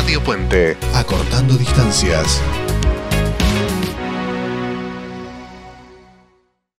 Radio Puente, acortando distancias.